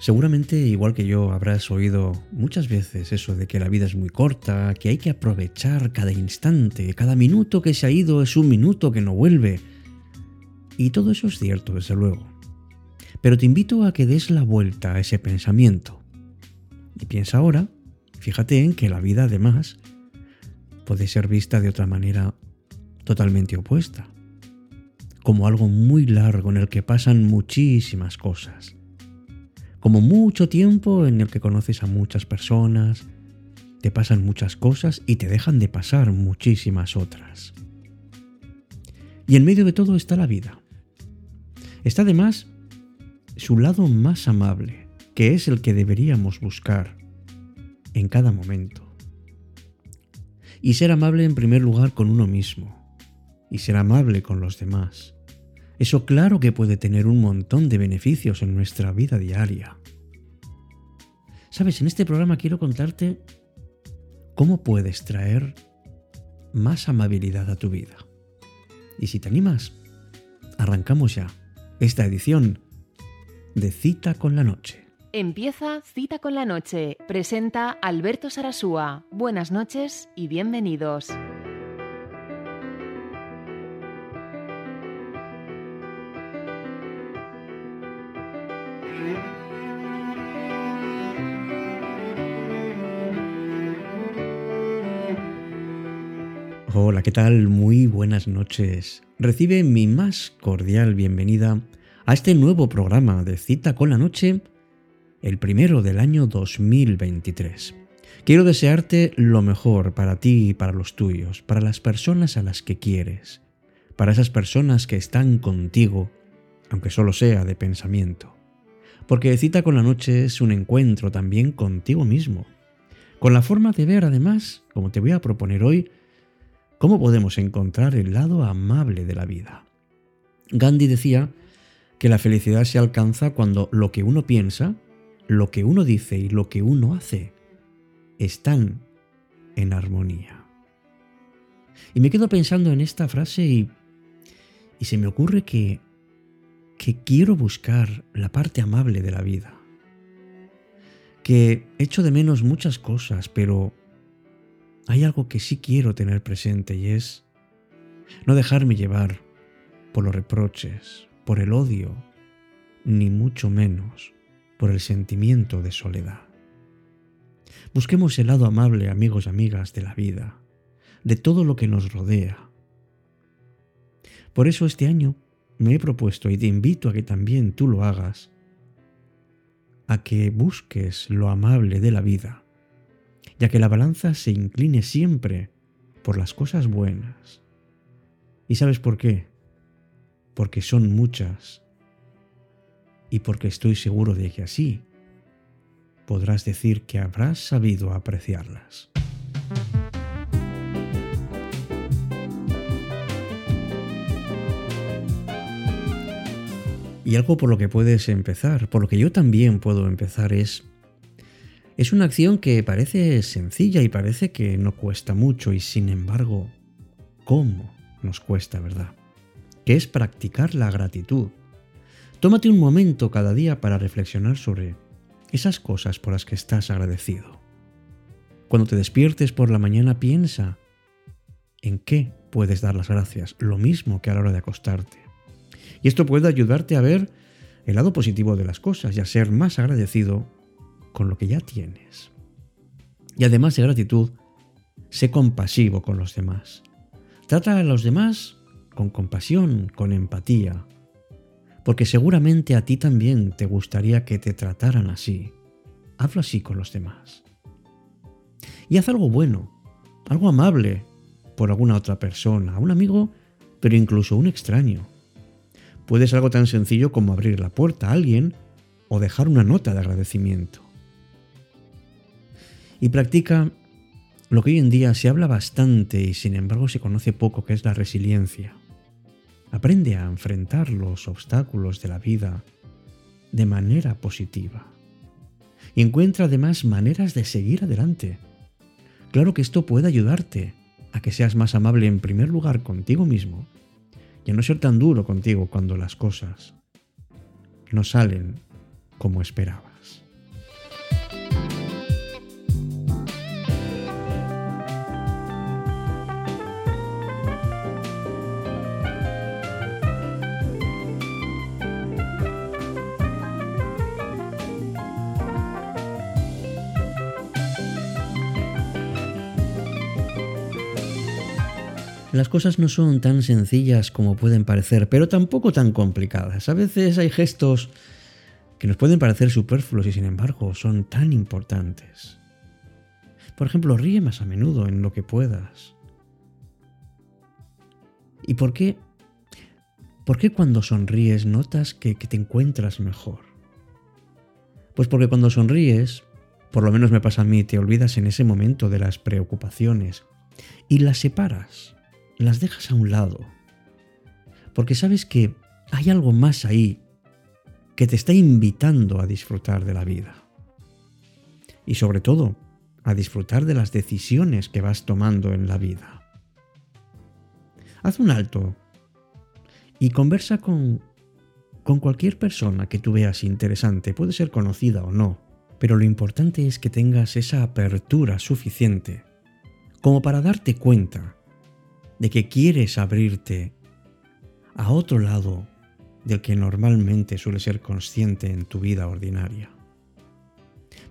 Seguramente, igual que yo, habrás oído muchas veces eso de que la vida es muy corta, que hay que aprovechar cada instante, cada minuto que se ha ido es un minuto que no vuelve. Y todo eso es cierto, desde luego. Pero te invito a que des la vuelta a ese pensamiento. Y piensa ahora, fíjate en que la vida además puede ser vista de otra manera totalmente opuesta, como algo muy largo en el que pasan muchísimas cosas como mucho tiempo en el que conoces a muchas personas, te pasan muchas cosas y te dejan de pasar muchísimas otras. Y en medio de todo está la vida. Está además su lado más amable, que es el que deberíamos buscar en cada momento. Y ser amable en primer lugar con uno mismo, y ser amable con los demás eso claro que puede tener un montón de beneficios en nuestra vida diaria. Sabes, en este programa quiero contarte cómo puedes traer más amabilidad a tu vida. Y si te animas, arrancamos ya esta edición de Cita con la Noche. Empieza Cita con la Noche. Presenta Alberto Sarasúa. Buenas noches y bienvenidos. ¿Qué tal? Muy buenas noches. Recibe mi más cordial bienvenida a este nuevo programa de Cita con la Noche, el primero del año 2023. Quiero desearte lo mejor para ti y para los tuyos, para las personas a las que quieres, para esas personas que están contigo, aunque solo sea de pensamiento. Porque Cita con la Noche es un encuentro también contigo mismo, con la forma de ver además, como te voy a proponer hoy, ¿Cómo podemos encontrar el lado amable de la vida? Gandhi decía que la felicidad se alcanza cuando lo que uno piensa, lo que uno dice y lo que uno hace están en armonía. Y me quedo pensando en esta frase y, se me ocurre que, que quiero buscar la parte amable de la vida. Que echo de menos muchas cosas, pero hay algo que sí quiero tener presente y es no dejarme llevar por los reproches, por el odio, ni mucho menos por el sentimiento de soledad. Busquemos el lado amable, amigos y amigas, de la vida, de todo lo que nos rodea. Por eso este año me he propuesto y te invito a que también tú lo hagas, a que busques lo amable de la vida ya que la balanza se incline siempre por las cosas buenas. ¿Y sabes por qué? Porque son muchas y porque estoy seguro de que así podrás decir que habrás sabido apreciarlas. Y algo por lo que puedes empezar, por lo que yo también puedo empezar es es una acción que parece sencilla y parece que no cuesta mucho y sin embargo, ¿cómo nos cuesta, verdad? Que es practicar la gratitud. Tómate un momento cada día para reflexionar sobre esas cosas por las que estás agradecido. Cuando te despiertes por la mañana piensa en qué puedes dar las gracias, lo mismo que a la hora de acostarte. Y esto puede ayudarte a ver el lado positivo de las cosas y a ser más agradecido con lo que ya tienes. Y además de gratitud, sé compasivo con los demás. Trata a los demás con compasión, con empatía, porque seguramente a ti también te gustaría que te trataran así. Hazlo así con los demás. Y haz algo bueno, algo amable por alguna otra persona, un amigo, pero incluso un extraño. Puede ser algo tan sencillo como abrir la puerta a alguien o dejar una nota de agradecimiento y practica lo que hoy en día se habla bastante y sin embargo se conoce poco, que es la resiliencia. Aprende a enfrentar los obstáculos de la vida de manera positiva. Y encuentra además maneras de seguir adelante. Claro que esto puede ayudarte a que seas más amable en primer lugar contigo mismo y a no ser tan duro contigo cuando las cosas no salen como esperabas. Las cosas no son tan sencillas como pueden parecer, pero tampoco tan complicadas. A veces hay gestos que nos pueden parecer superfluos y sin embargo son tan importantes. Por ejemplo, ríe más a menudo en lo que puedas. ¿Y por qué? ¿Por qué cuando sonríes notas que, que te encuentras mejor? Pues porque cuando sonríes, por lo menos me pasa a mí, te olvidas en ese momento de las preocupaciones y las separas las dejas a un lado. Porque sabes que hay algo más ahí que te está invitando a disfrutar de la vida. Y sobre todo, a disfrutar de las decisiones que vas tomando en la vida. Haz un alto y conversa con, con cualquier persona que tú veas interesante, puede ser conocida o no, pero lo importante es que tengas esa apertura suficiente como para darte cuenta de que quieres abrirte a otro lado del que normalmente suele ser consciente en tu vida ordinaria.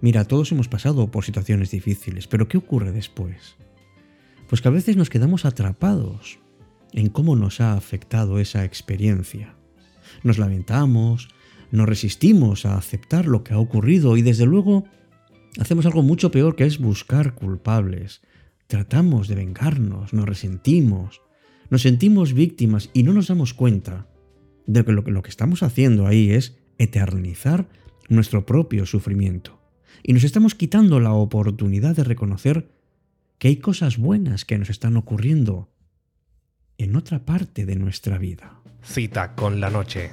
Mira, todos hemos pasado por situaciones difíciles, pero ¿qué ocurre después? Pues que a veces nos quedamos atrapados en cómo nos ha afectado esa experiencia. Nos lamentamos, nos resistimos a aceptar lo que ha ocurrido y desde luego hacemos algo mucho peor que es buscar culpables, Tratamos de vengarnos, nos resentimos, nos sentimos víctimas y no nos damos cuenta de que lo, que estamos haciendo ahí es eternizar nuestro propio sufrimiento. Y nos estamos quitando la oportunidad de reconocer que hay cosas buenas que nos están ocurriendo en otra parte de nuestra vida. Cita con la noche.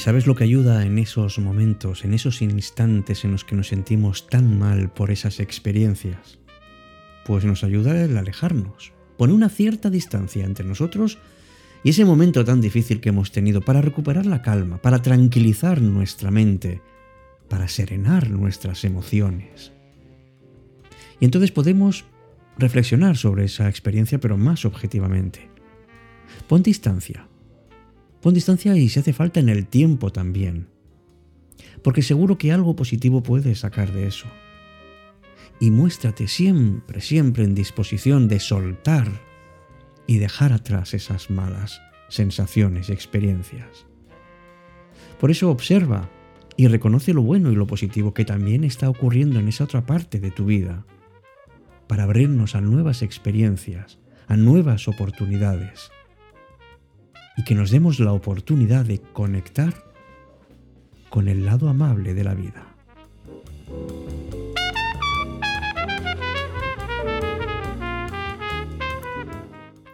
¿Y sabes lo que ayuda en esos momentos, en esos instantes en los que nos sentimos tan mal por esas experiencias? Pues nos ayuda el alejarnos, poner una cierta distancia entre nosotros y ese momento tan difícil que hemos tenido para recuperar la calma, para tranquilizar nuestra mente, para serenar nuestras emociones. Y entonces podemos reflexionar sobre esa experiencia pero más objetivamente. Pon distancia, Pon distancia y si hace falta en el tiempo también. Porque seguro que algo positivo puedes sacar de eso. Y muéstrate siempre, siempre en disposición de soltar y dejar atrás esas malas sensaciones y experiencias. Por eso observa y reconoce lo bueno y lo positivo que también está ocurriendo en esa otra parte de tu vida, para abrirnos a nuevas experiencias, a nuevas oportunidades y que nos demos la oportunidad de conectar con el lado amable de la vida.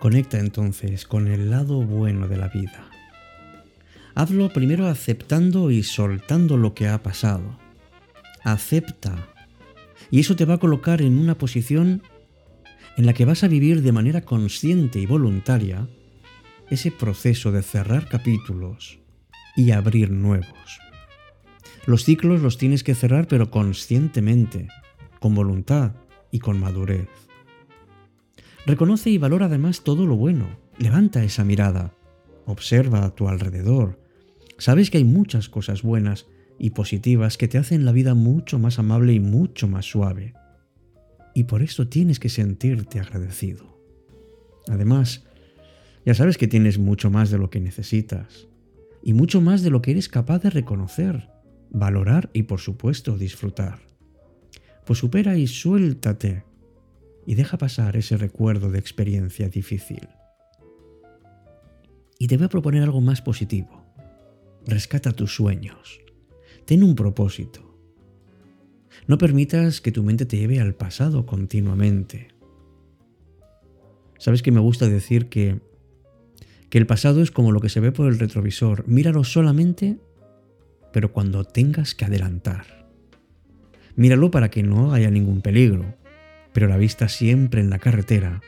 Conecta entonces con el lado bueno de la vida. Hazlo primero aceptando y soltando lo que ha pasado. Acepta. Y eso te va a colocar en una posición en la que vas a vivir de manera consciente y voluntaria ese proceso de cerrar capítulos y abrir nuevos. Los ciclos los tienes que cerrar pero conscientemente, con voluntad y con madurez. Reconoce y valora además todo lo bueno. Levanta esa mirada. Observa a tu alrededor. Sabes que hay muchas cosas buenas y positivas que te hacen la vida mucho más amable y mucho más suave. Y por eso tienes que sentirte agradecido. Además, ya sabes que tienes mucho más de lo que necesitas y mucho más de lo que eres capaz de reconocer, valorar y por supuesto disfrutar. Pues supera y suéltate y deja pasar ese recuerdo de experiencia difícil. Y te voy a proponer algo más positivo. Rescata tus sueños. Ten un propósito. No permitas que tu mente te lleve al pasado continuamente. Sabes que me gusta decir que que el pasado es como lo que se ve por el retrovisor. Míralo solamente, pero cuando tengas que adelantar. Míralo para que no haya ningún peligro, pero la vista siempre en la carretera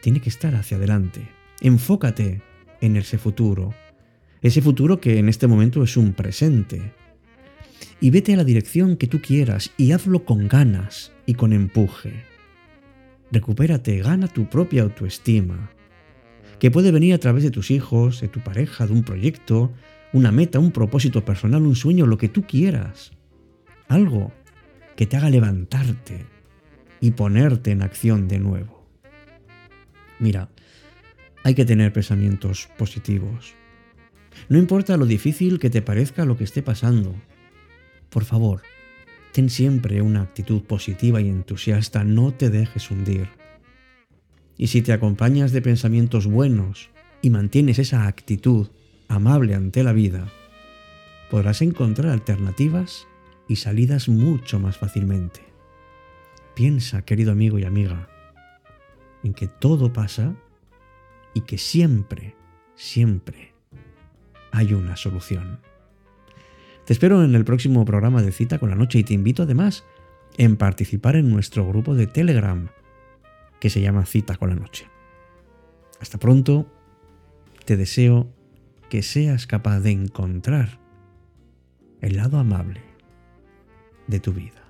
tiene que estar hacia adelante. Enfócate en ese futuro, ese futuro que en este momento es un presente. Y vete a la dirección que tú quieras y hazlo con ganas y con empuje. Recupérate, gana tu propia autoestima que puede venir a través de tus hijos, de tu pareja, de un proyecto, una meta, un propósito personal, un sueño, lo que tú quieras. Algo que te haga levantarte y ponerte en acción de nuevo. Mira, hay que tener pensamientos positivos. No importa lo difícil que te parezca lo que esté pasando. Por favor, ten siempre una actitud positiva y entusiasta, no te dejes hundir. Y si te acompañas de pensamientos buenos y mantienes esa actitud amable ante la vida, podrás encontrar alternativas y salidas mucho más fácilmente. Piensa, querido amigo y amiga, en que todo pasa y que siempre, siempre hay una solución. Te espero en el próximo programa de Cita con la Noche y te invito además en participar en nuestro grupo de Telegram que se llama Cita con la Noche. Hasta pronto, te deseo que seas capaz de encontrar el lado amable de tu vida.